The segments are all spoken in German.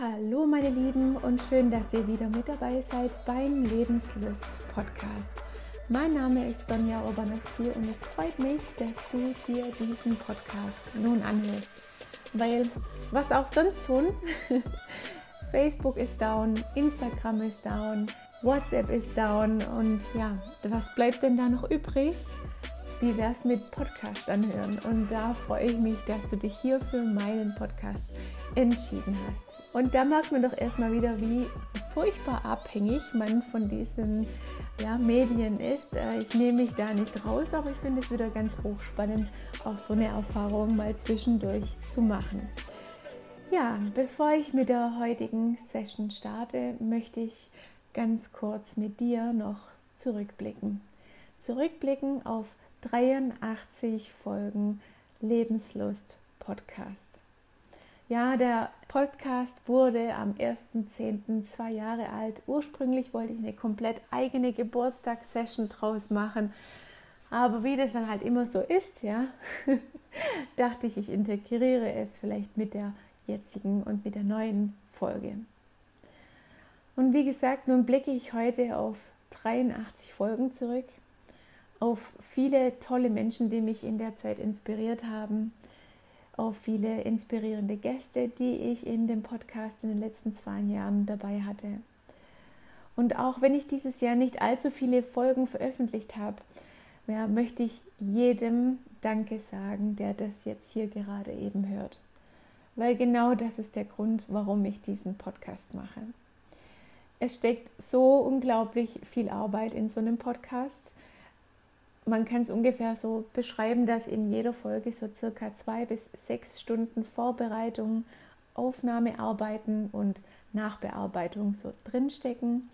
Hallo meine Lieben und schön, dass ihr wieder mit dabei seid beim Lebenslust Podcast. Mein Name ist Sonja Urbanowski und es freut mich, dass du dir diesen Podcast nun anhörst. Weil was auch sonst tun, Facebook ist down, Instagram ist down, WhatsApp ist down und ja, was bleibt denn da noch übrig? Wie wäre es mit Podcast anhören? Und da freue ich mich, dass du dich hier für meinen Podcast entschieden hast. Und da merkt man doch erstmal wieder, wie furchtbar abhängig man von diesen ja, Medien ist. Äh, ich nehme mich da nicht raus, aber ich finde es wieder ganz hochspannend, auch so eine Erfahrung mal zwischendurch zu machen. Ja, bevor ich mit der heutigen Session starte, möchte ich ganz kurz mit dir noch zurückblicken. Zurückblicken auf 83 Folgen Lebenslust Podcast. Ja, der Podcast wurde am 1.10. zwei Jahre alt. Ursprünglich wollte ich eine komplett eigene Geburtstagssession draus machen. Aber wie das dann halt immer so ist, ja, dachte ich, ich integriere es vielleicht mit der jetzigen und mit der neuen Folge. Und wie gesagt, nun blicke ich heute auf 83 Folgen zurück, auf viele tolle Menschen, die mich in der Zeit inspiriert haben, auf viele inspirierende Gäste, die ich in dem Podcast in den letzten zwei Jahren dabei hatte. Und auch wenn ich dieses Jahr nicht allzu viele Folgen veröffentlicht habe, ja, möchte ich jedem Danke sagen, der das jetzt hier gerade eben hört weil genau das ist der Grund, warum ich diesen Podcast mache. Es steckt so unglaublich viel Arbeit in so einem Podcast. Man kann es ungefähr so beschreiben, dass in jeder Folge so circa zwei bis sechs Stunden Vorbereitung, Aufnahmearbeiten und Nachbearbeitung so drinstecken.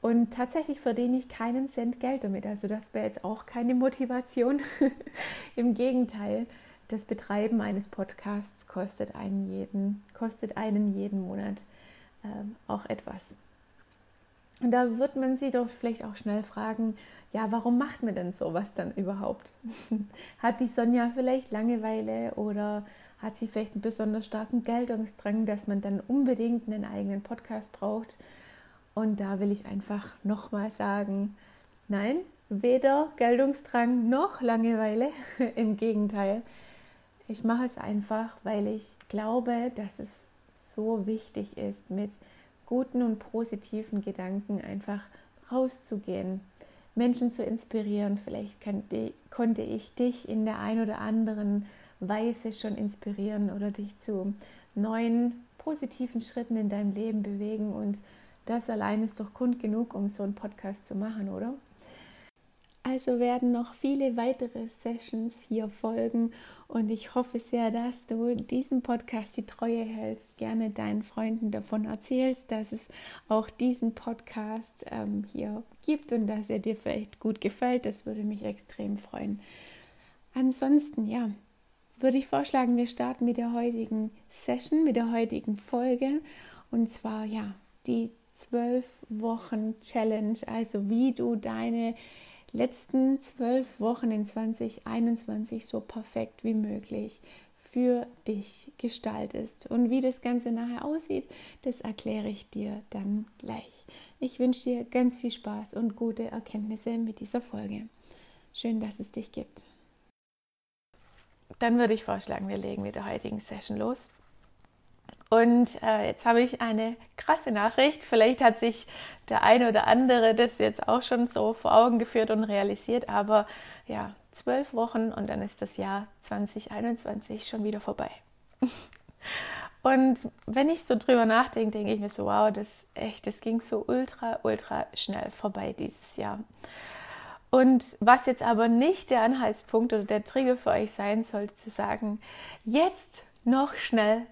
Und tatsächlich verdiene ich keinen Cent Geld damit. Also das wäre jetzt auch keine Motivation. Im Gegenteil, das Betreiben eines Podcasts kostet einen jeden, kostet einen jeden Monat äh, auch etwas. Und da wird man sich doch vielleicht auch schnell fragen, ja, warum macht man denn sowas dann überhaupt? hat die Sonja vielleicht Langeweile oder hat sie vielleicht einen besonders starken Geltungsdrang, dass man dann unbedingt einen eigenen Podcast braucht? Und da will ich einfach nochmal sagen, nein, weder Geltungsdrang noch Langeweile, im Gegenteil. Ich mache es einfach, weil ich glaube, dass es so wichtig ist, mit guten und positiven Gedanken einfach rauszugehen, Menschen zu inspirieren. Vielleicht konnte ich dich in der ein oder anderen Weise schon inspirieren oder dich zu neuen positiven Schritten in deinem Leben bewegen. Und das allein ist doch Grund genug, um so einen Podcast zu machen, oder? Also werden noch viele weitere Sessions hier folgen und ich hoffe sehr, dass du diesem Podcast die Treue hältst, gerne deinen Freunden davon erzählst, dass es auch diesen Podcast ähm, hier gibt und dass er dir vielleicht gut gefällt. Das würde mich extrem freuen. Ansonsten, ja, würde ich vorschlagen, wir starten mit der heutigen Session, mit der heutigen Folge und zwar, ja, die zwölf Wochen Challenge, also wie du deine letzten zwölf Wochen in 2021 so perfekt wie möglich für dich gestaltest. Und wie das Ganze nachher aussieht, das erkläre ich dir dann gleich. Ich wünsche dir ganz viel Spaß und gute Erkenntnisse mit dieser Folge. Schön, dass es dich gibt. Dann würde ich vorschlagen, wir legen mit der heutigen Session los. Und äh, jetzt habe ich eine krasse Nachricht. Vielleicht hat sich der eine oder andere das jetzt auch schon so vor Augen geführt und realisiert. Aber ja, zwölf Wochen und dann ist das Jahr 2021 schon wieder vorbei. Und wenn ich so drüber nachdenke, denke ich mir so, wow, das echt, das ging so ultra, ultra schnell vorbei dieses Jahr. Und was jetzt aber nicht der Anhaltspunkt oder der Trigger für euch sein sollte, zu sagen, jetzt noch schnell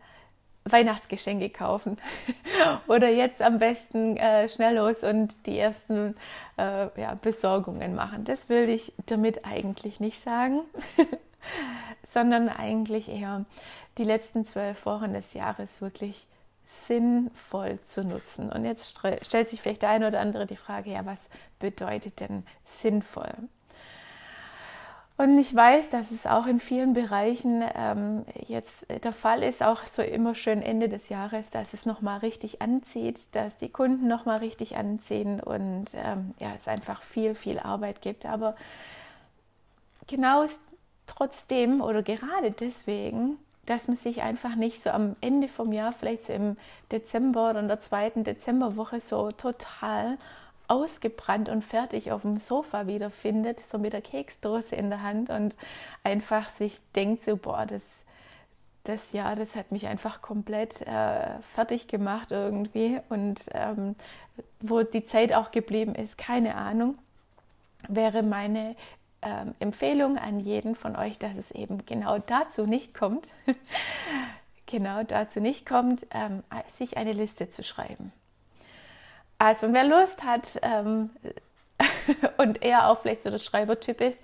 Weihnachtsgeschenke kaufen oder jetzt am besten äh, schnell los und die ersten äh, ja, Besorgungen machen. Das will ich damit eigentlich nicht sagen, sondern eigentlich eher die letzten zwölf Wochen des Jahres wirklich sinnvoll zu nutzen. Und jetzt stellt sich vielleicht der eine oder andere die Frage, ja, was bedeutet denn sinnvoll? Und ich weiß, dass es auch in vielen Bereichen ähm, jetzt der Fall ist, auch so immer schön Ende des Jahres, dass es nochmal richtig anzieht, dass die Kunden nochmal richtig anziehen und ähm, ja, es einfach viel, viel Arbeit gibt. Aber genau trotzdem oder gerade deswegen, dass man sich einfach nicht so am Ende vom Jahr, vielleicht so im Dezember oder in der zweiten Dezemberwoche so total ausgebrannt und fertig auf dem Sofa wiederfindet, so mit der Keksdose in der Hand und einfach sich denkt, so, boah, das, das Jahr, das hat mich einfach komplett äh, fertig gemacht irgendwie und ähm, wo die Zeit auch geblieben ist, keine Ahnung, wäre meine ähm, Empfehlung an jeden von euch, dass es eben genau dazu nicht kommt, genau dazu nicht kommt, ähm, sich eine Liste zu schreiben. Also, wer Lust hat ähm, und eher auch vielleicht so der Schreibertyp ist,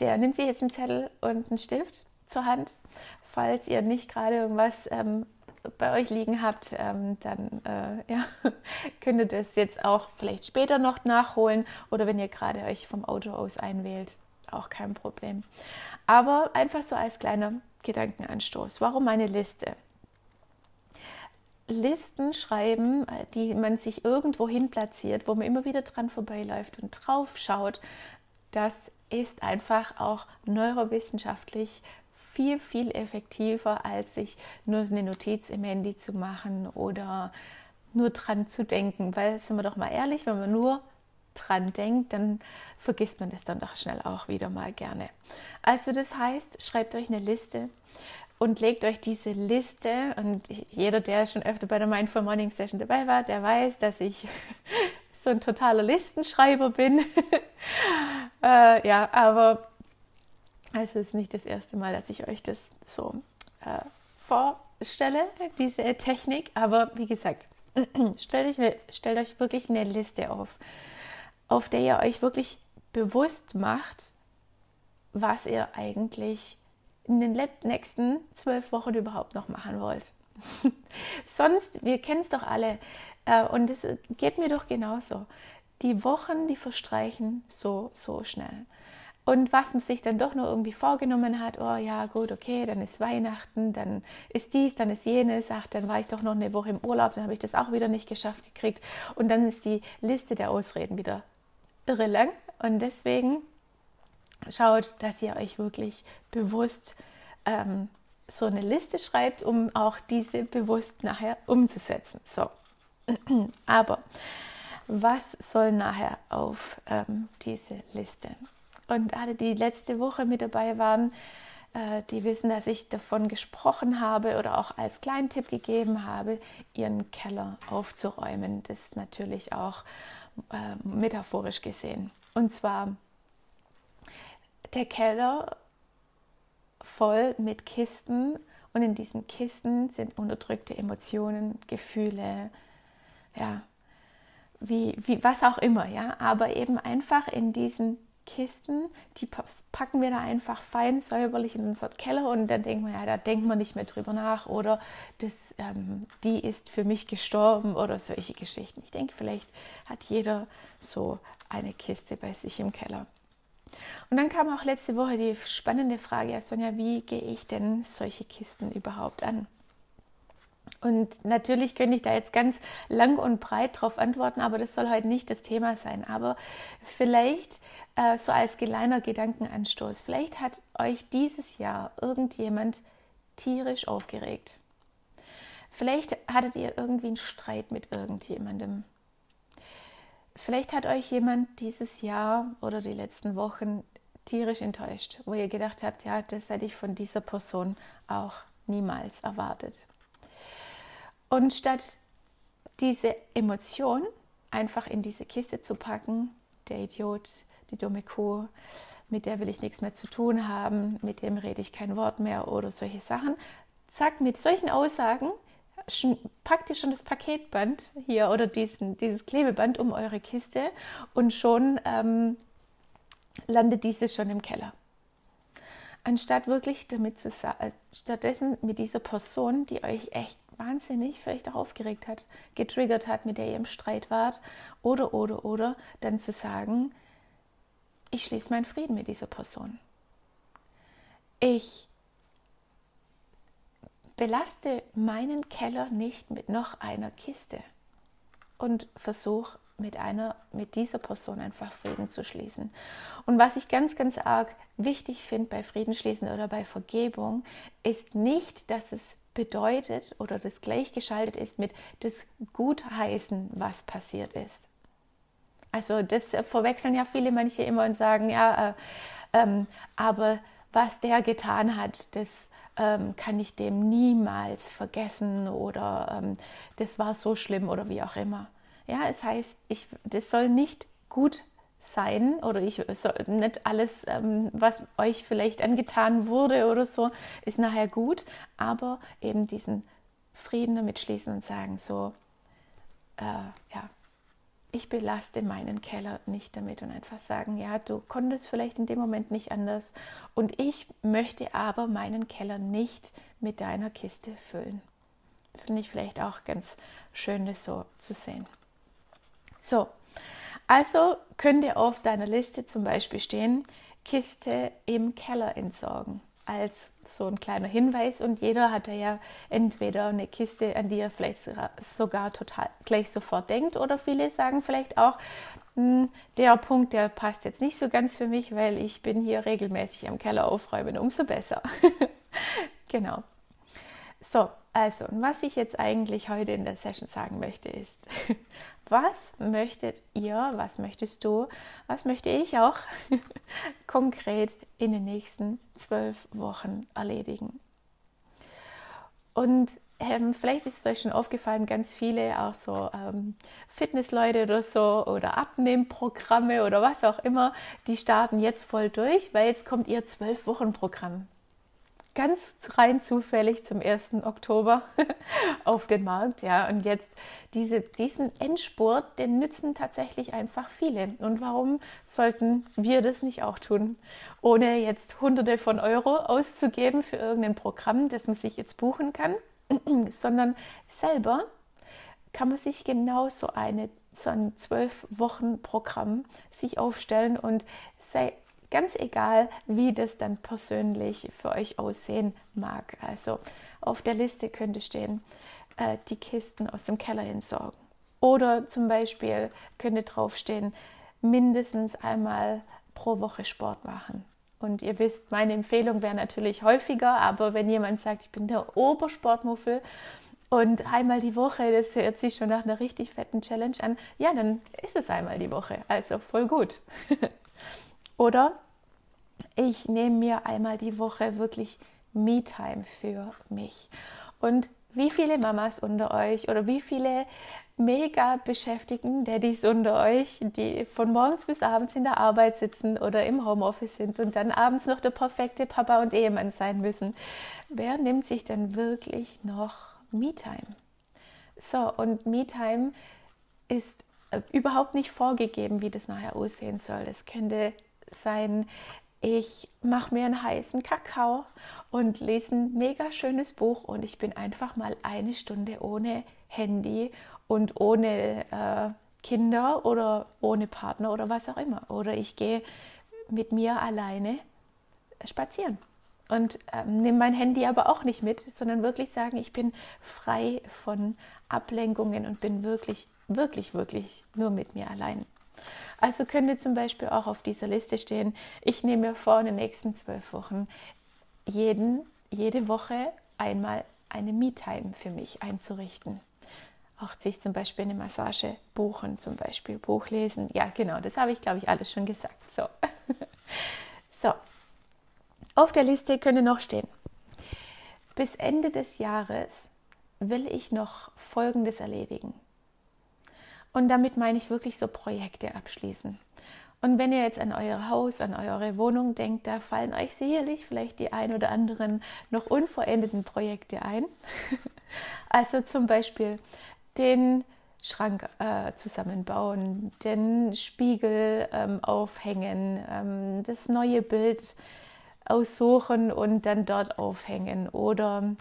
der nimmt sich jetzt einen Zettel und einen Stift zur Hand. Falls ihr nicht gerade irgendwas ähm, bei euch liegen habt, ähm, dann äh, ja, könnt ihr das jetzt auch vielleicht später noch nachholen oder wenn ihr gerade euch vom Auto aus einwählt, auch kein Problem. Aber einfach so als kleiner Gedankenanstoß. Warum meine Liste? Listen schreiben, äh, die man sich irgendwo hin platziert, wo man immer wieder dran vorbeiläuft und drauf schaut, das ist einfach auch neurowissenschaftlich viel, viel effektiver, als sich nur eine Notiz im Handy zu machen oder nur dran zu denken. Weil, sind wir doch mal ehrlich, wenn man nur dran denkt, dann vergisst man das dann doch schnell auch wieder mal gerne. Also das heißt, schreibt euch eine Liste und legt euch diese Liste. Und jeder, der schon öfter bei der Mindful Morning Session dabei war, der weiß, dass ich so ein totaler Listenschreiber bin. äh, ja, aber also es ist nicht das erste Mal, dass ich euch das so äh, vorstelle, diese Technik. Aber wie gesagt, stellt euch, stellt euch wirklich eine Liste auf, auf der ihr euch wirklich bewusst macht, was ihr eigentlich in den nächsten zwölf Wochen überhaupt noch machen wollt. Sonst, wir kennen es doch alle äh, und es geht mir doch genauso. Die Wochen, die verstreichen so, so schnell. Und was man sich dann doch nur irgendwie vorgenommen hat, oh ja, gut, okay, dann ist Weihnachten, dann ist dies, dann ist jenes, ach, dann war ich doch noch eine Woche im Urlaub, dann habe ich das auch wieder nicht geschafft gekriegt. Und dann ist die Liste der Ausreden wieder irre lang. Und deswegen schaut, dass ihr euch wirklich bewusst ähm, so eine Liste schreibt, um auch diese bewusst nachher umzusetzen. So, aber was soll nachher auf ähm, diese Liste? Und alle, die letzte Woche mit dabei waren, äh, die wissen, dass ich davon gesprochen habe oder auch als kleinen Tipp gegeben habe, ihren Keller aufzuräumen. Das ist natürlich auch äh, metaphorisch gesehen. Und zwar der Keller voll mit Kisten und in diesen Kisten sind unterdrückte Emotionen, Gefühle, ja, wie, wie was auch immer, ja, aber eben einfach in diesen Kisten, die packen wir da einfach fein säuberlich in unseren Keller und dann denken wir, ja, da denkt man nicht mehr drüber nach oder das, ähm, die ist für mich gestorben oder solche Geschichten. Ich denke, vielleicht hat jeder so eine Kiste bei sich im Keller. Und dann kam auch letzte Woche die spannende Frage, ja Sonja, wie gehe ich denn solche Kisten überhaupt an? Und natürlich könnte ich da jetzt ganz lang und breit drauf antworten, aber das soll heute nicht das Thema sein. Aber vielleicht äh, so als kleiner Gedankenanstoß, vielleicht hat euch dieses Jahr irgendjemand tierisch aufgeregt. Vielleicht hattet ihr irgendwie einen Streit mit irgendjemandem. Vielleicht hat euch jemand dieses Jahr oder die letzten Wochen tierisch enttäuscht, wo ihr gedacht habt, ja, das hätte ich von dieser Person auch niemals erwartet. Und statt diese Emotion einfach in diese Kiste zu packen, der Idiot, die dumme Kuh, mit der will ich nichts mehr zu tun haben, mit dem rede ich kein Wort mehr oder solche Sachen, zack, mit solchen Aussagen packt ihr schon das Paketband hier oder diesen, dieses Klebeband um eure Kiste und schon ähm, landet diese schon im Keller. Anstatt wirklich damit zu äh, stattdessen mit dieser Person, die euch echt wahnsinnig vielleicht auch aufgeregt hat, getriggert hat, mit der ihr im Streit wart, oder, oder, oder, dann zu sagen, ich schließe meinen Frieden mit dieser Person. ich belaste meinen Keller nicht mit noch einer Kiste und versuche mit einer, mit dieser Person einfach Frieden zu schließen. Und was ich ganz, ganz arg wichtig finde bei Friedensschließen oder bei Vergebung, ist nicht, dass es bedeutet oder das gleichgeschaltet ist mit das Gutheißen, was passiert ist. Also das verwechseln ja viele manche immer und sagen, ja, äh, ähm, aber was der getan hat, das ähm, kann ich dem niemals vergessen oder ähm, das war so schlimm oder wie auch immer. Ja, es heißt, ich, das soll nicht gut sein oder ich soll nicht alles, ähm, was euch vielleicht angetan wurde oder so, ist nachher gut, aber eben diesen Frieden damit schließen und sagen, so, äh, ja, ich belaste meinen Keller nicht damit und einfach sagen, ja, du konntest vielleicht in dem Moment nicht anders und ich möchte aber meinen Keller nicht mit deiner Kiste füllen. Finde ich vielleicht auch ganz schön, das so zu sehen. So, also könnte auf deiner Liste zum Beispiel stehen, Kiste im Keller entsorgen als so ein kleiner Hinweis und jeder hat ja entweder eine Kiste, an die er vielleicht sogar total gleich sofort denkt oder viele sagen vielleicht auch, hm, der Punkt, der passt jetzt nicht so ganz für mich, weil ich bin hier regelmäßig am Keller aufräumen, umso besser. genau. So, also, was ich jetzt eigentlich heute in der Session sagen möchte, ist, was möchtet ihr, was möchtest du, was möchte ich auch konkret in den nächsten zwölf Wochen erledigen? Und ähm, vielleicht ist es euch schon aufgefallen, ganz viele auch so ähm, Fitnessleute oder so oder Abnehmprogramme oder was auch immer, die starten jetzt voll durch, weil jetzt kommt ihr zwölf Wochen Programm ganz rein zufällig zum 1. Oktober auf den Markt. Ja, und jetzt diese, diesen Endspurt, den nützen tatsächlich einfach viele. Und warum sollten wir das nicht auch tun? Ohne jetzt Hunderte von Euro auszugeben für irgendein Programm, das man sich jetzt buchen kann, sondern selber kann man sich genau so eine so ein zwölf Wochen Programm sich aufstellen und sei Ganz egal, wie das dann persönlich für euch aussehen mag. Also auf der Liste könnte stehen, äh, die Kisten aus dem Keller entsorgen. Oder zum Beispiel könnte draufstehen, mindestens einmal pro Woche Sport machen. Und ihr wisst, meine Empfehlung wäre natürlich häufiger, aber wenn jemand sagt, ich bin der Obersportmuffel und einmal die Woche, das hört sich schon nach einer richtig fetten Challenge an, ja, dann ist es einmal die Woche. Also voll gut. Oder ich nehme mir einmal die Woche wirklich Me-Time für mich. Und wie viele Mamas unter euch oder wie viele mega beschäftigten Daddys unter euch, die von morgens bis abends in der Arbeit sitzen oder im Homeoffice sind und dann abends noch der perfekte Papa und Ehemann sein müssen. Wer nimmt sich denn wirklich noch Me-Time? So, und Me-Time ist äh, überhaupt nicht vorgegeben, wie das nachher aussehen soll. Es könnte sein, ich mache mir einen heißen Kakao und lese ein mega schönes Buch und ich bin einfach mal eine Stunde ohne Handy und ohne äh, Kinder oder ohne Partner oder was auch immer. Oder ich gehe mit mir alleine spazieren und ähm, nehme mein Handy aber auch nicht mit, sondern wirklich sagen, ich bin frei von Ablenkungen und bin wirklich, wirklich, wirklich nur mit mir allein. Also könnte zum Beispiel auch auf dieser Liste stehen, ich nehme mir vor, in den nächsten zwölf Wochen jeden, jede Woche einmal eine Me-Time für mich einzurichten. Auch sich zum Beispiel eine Massage buchen, zum Beispiel Buch lesen. Ja, genau, das habe ich, glaube ich, alles schon gesagt. So. so. Auf der Liste könnte noch stehen. Bis Ende des Jahres will ich noch Folgendes erledigen. Und damit meine ich wirklich so Projekte abschließen. Und wenn ihr jetzt an euer Haus, an eure Wohnung denkt, da fallen euch sicherlich vielleicht die ein oder anderen noch unvollendeten Projekte ein. also zum Beispiel den Schrank äh, zusammenbauen, den Spiegel ähm, aufhängen, ähm, das neue Bild aussuchen und dann dort aufhängen oder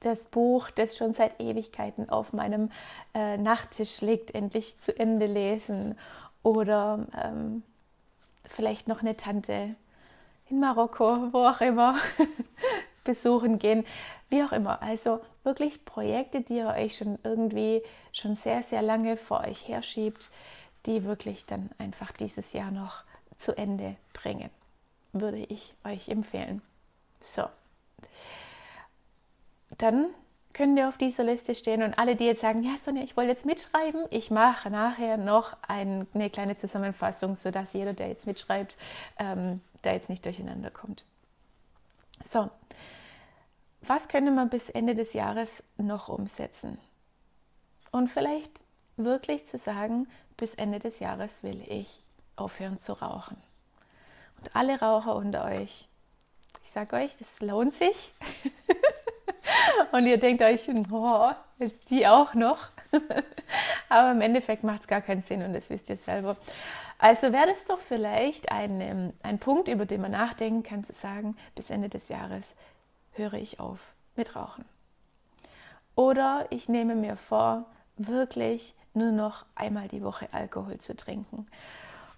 das Buch, das schon seit Ewigkeiten auf meinem äh, Nachttisch liegt, endlich zu Ende lesen. Oder ähm, vielleicht noch eine Tante in Marokko, wo auch immer, besuchen gehen, wie auch immer. Also wirklich Projekte, die ihr euch schon irgendwie schon sehr, sehr lange vor euch herschiebt, die wirklich dann einfach dieses Jahr noch zu Ende bringen, würde ich euch empfehlen. So. Dann könnt ihr auf dieser Liste stehen und alle, die jetzt sagen, ja Sonja, ich wollte jetzt mitschreiben, ich mache nachher noch eine kleine Zusammenfassung, sodass jeder, der jetzt mitschreibt, ähm, da jetzt nicht durcheinander kommt. So, was könnte man bis Ende des Jahres noch umsetzen? Und vielleicht wirklich zu sagen, bis Ende des Jahres will ich aufhören zu rauchen. Und alle Raucher unter euch, ich sage euch, das lohnt sich. Und ihr denkt euch, oh, ist die auch noch? Aber im Endeffekt macht es gar keinen Sinn und das wisst ihr selber. Also wäre das doch vielleicht ein, ähm, ein Punkt, über den man nachdenken kann, zu sagen, bis Ende des Jahres höre ich auf mit Rauchen. Oder ich nehme mir vor, wirklich nur noch einmal die Woche Alkohol zu trinken.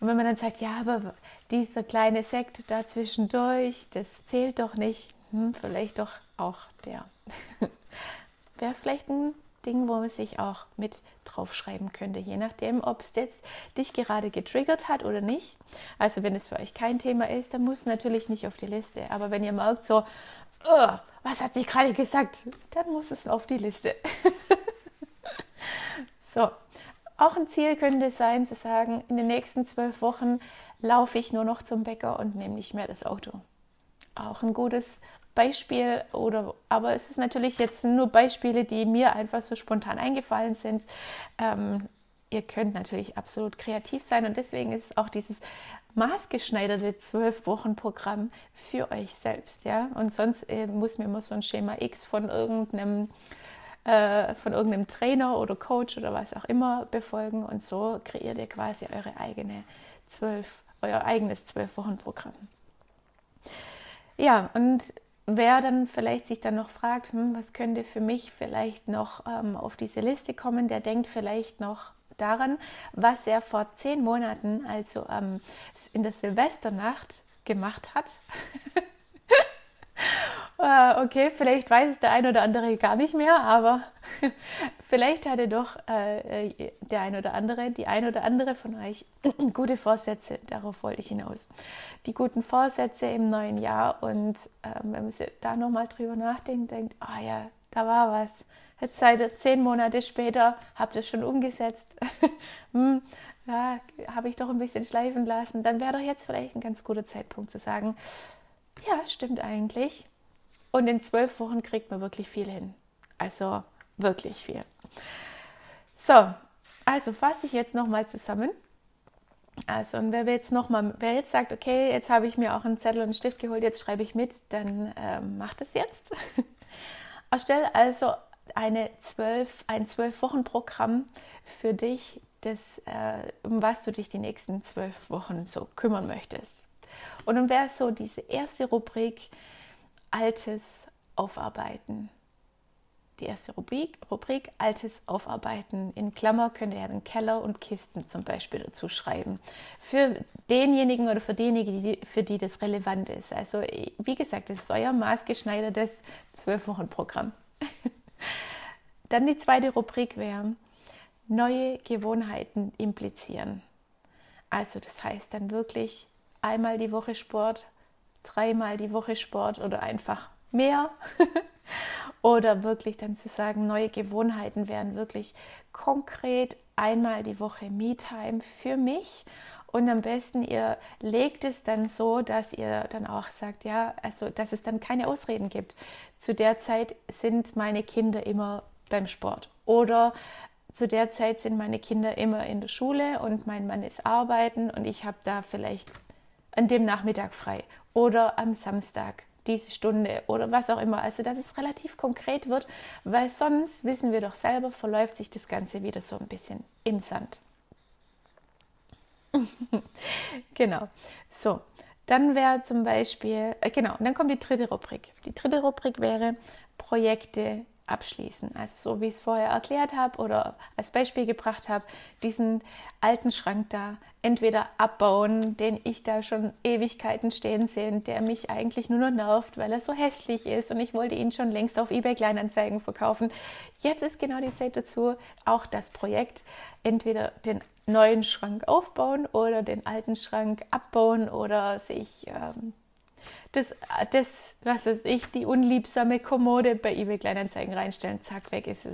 Und wenn man dann sagt, ja, aber dieser kleine Sekt da zwischendurch, das zählt doch nicht, hm, vielleicht doch auch der. Wäre vielleicht ein Ding, wo man sich auch mit draufschreiben könnte, je nachdem, ob es jetzt dich gerade getriggert hat oder nicht. Also wenn es für euch kein Thema ist, dann muss es natürlich nicht auf die Liste. Aber wenn ihr merkt so, oh, was hat sie gerade gesagt, dann muss es auf die Liste. so, auch ein Ziel könnte sein zu sagen, in den nächsten zwölf Wochen laufe ich nur noch zum Bäcker und nehme nicht mehr das Auto. Auch ein gutes Beispiel oder aber es ist natürlich jetzt nur Beispiele, die mir einfach so spontan eingefallen sind. Ähm, ihr könnt natürlich absolut kreativ sein und deswegen ist auch dieses maßgeschneiderte zwölf Wochen Programm für euch selbst, ja. Und sonst äh, muss mir immer so ein Schema X von irgendeinem äh, von irgendeinem Trainer oder Coach oder was auch immer befolgen und so kreiert ihr quasi eure eigene zwölf, euer eigenes zwölf Wochen Programm. Ja, und wer dann vielleicht sich dann noch fragt, hm, was könnte für mich vielleicht noch ähm, auf diese Liste kommen, der denkt vielleicht noch daran, was er vor zehn Monaten, also ähm, in der Silvesternacht, gemacht hat. äh, okay, vielleicht weiß es der ein oder andere gar nicht mehr, aber vielleicht hatte doch äh, äh, der ein oder andere, die ein oder andere von euch gute Vorsätze. Darauf wollte ich hinaus. Die guten Vorsätze im neuen Jahr und äh, wenn man da nochmal drüber nachdenkt, denkt, ah oh ja, da war was. Jetzt seid zehn Monate später, habt ihr schon umgesetzt. hm, ja, habe ich doch ein bisschen schleifen lassen. Dann wäre doch jetzt vielleicht ein ganz guter Zeitpunkt zu sagen, ja, stimmt eigentlich. Und in zwölf Wochen kriegt man wirklich viel hin. Also wirklich viel. So, also fasse ich jetzt nochmal zusammen. Also, und wer jetzt noch mal, wer jetzt sagt, okay, jetzt habe ich mir auch einen Zettel und einen Stift geholt, jetzt schreibe ich mit, dann ähm, macht es jetzt. Erstelle also eine 12, ein Zwölf-Wochen-Programm für dich, das, äh, um was du dich die nächsten zwölf Wochen so kümmern möchtest. Und dann wäre so diese erste Rubrik Altes aufarbeiten die erste Rubrik, Rubrik Altes aufarbeiten. In Klammer könnt ihr ja den Keller und Kisten zum Beispiel dazu schreiben. Für denjenigen oder für diejenigen, für die das relevant ist. Also wie gesagt, das ist euer maßgeschneidertes Zwölf-Wochen-Programm. Dann die zweite Rubrik wäre neue Gewohnheiten implizieren. Also das heißt dann wirklich einmal die Woche Sport, dreimal die Woche Sport oder einfach mehr. Oder wirklich dann zu sagen, neue Gewohnheiten wären wirklich konkret einmal die Woche Me-Time für mich. Und am besten, ihr legt es dann so, dass ihr dann auch sagt, ja, also dass es dann keine Ausreden gibt. Zu der Zeit sind meine Kinder immer beim Sport. Oder zu der Zeit sind meine Kinder immer in der Schule und mein Mann ist arbeiten und ich habe da vielleicht an dem Nachmittag frei oder am Samstag diese Stunde oder was auch immer. Also, dass es relativ konkret wird, weil sonst, wissen wir doch selber, verläuft sich das Ganze wieder so ein bisschen im Sand. genau. So, dann wäre zum Beispiel, äh, genau, dann kommt die dritte Rubrik. Die dritte Rubrik wäre Projekte abschließen. Also so wie ich es vorher erklärt habe oder als Beispiel gebracht habe, diesen alten Schrank da entweder abbauen, den ich da schon Ewigkeiten stehen sehe, der mich eigentlich nur noch nervt, weil er so hässlich ist und ich wollte ihn schon längst auf eBay Kleinanzeigen verkaufen. Jetzt ist genau die Zeit dazu, auch das Projekt entweder den neuen Schrank aufbauen oder den alten Schrank abbauen oder sich ähm, das, das, was weiß ich, die unliebsame Kommode bei eBay Kleinanzeigen reinstellen, zack, weg ist es.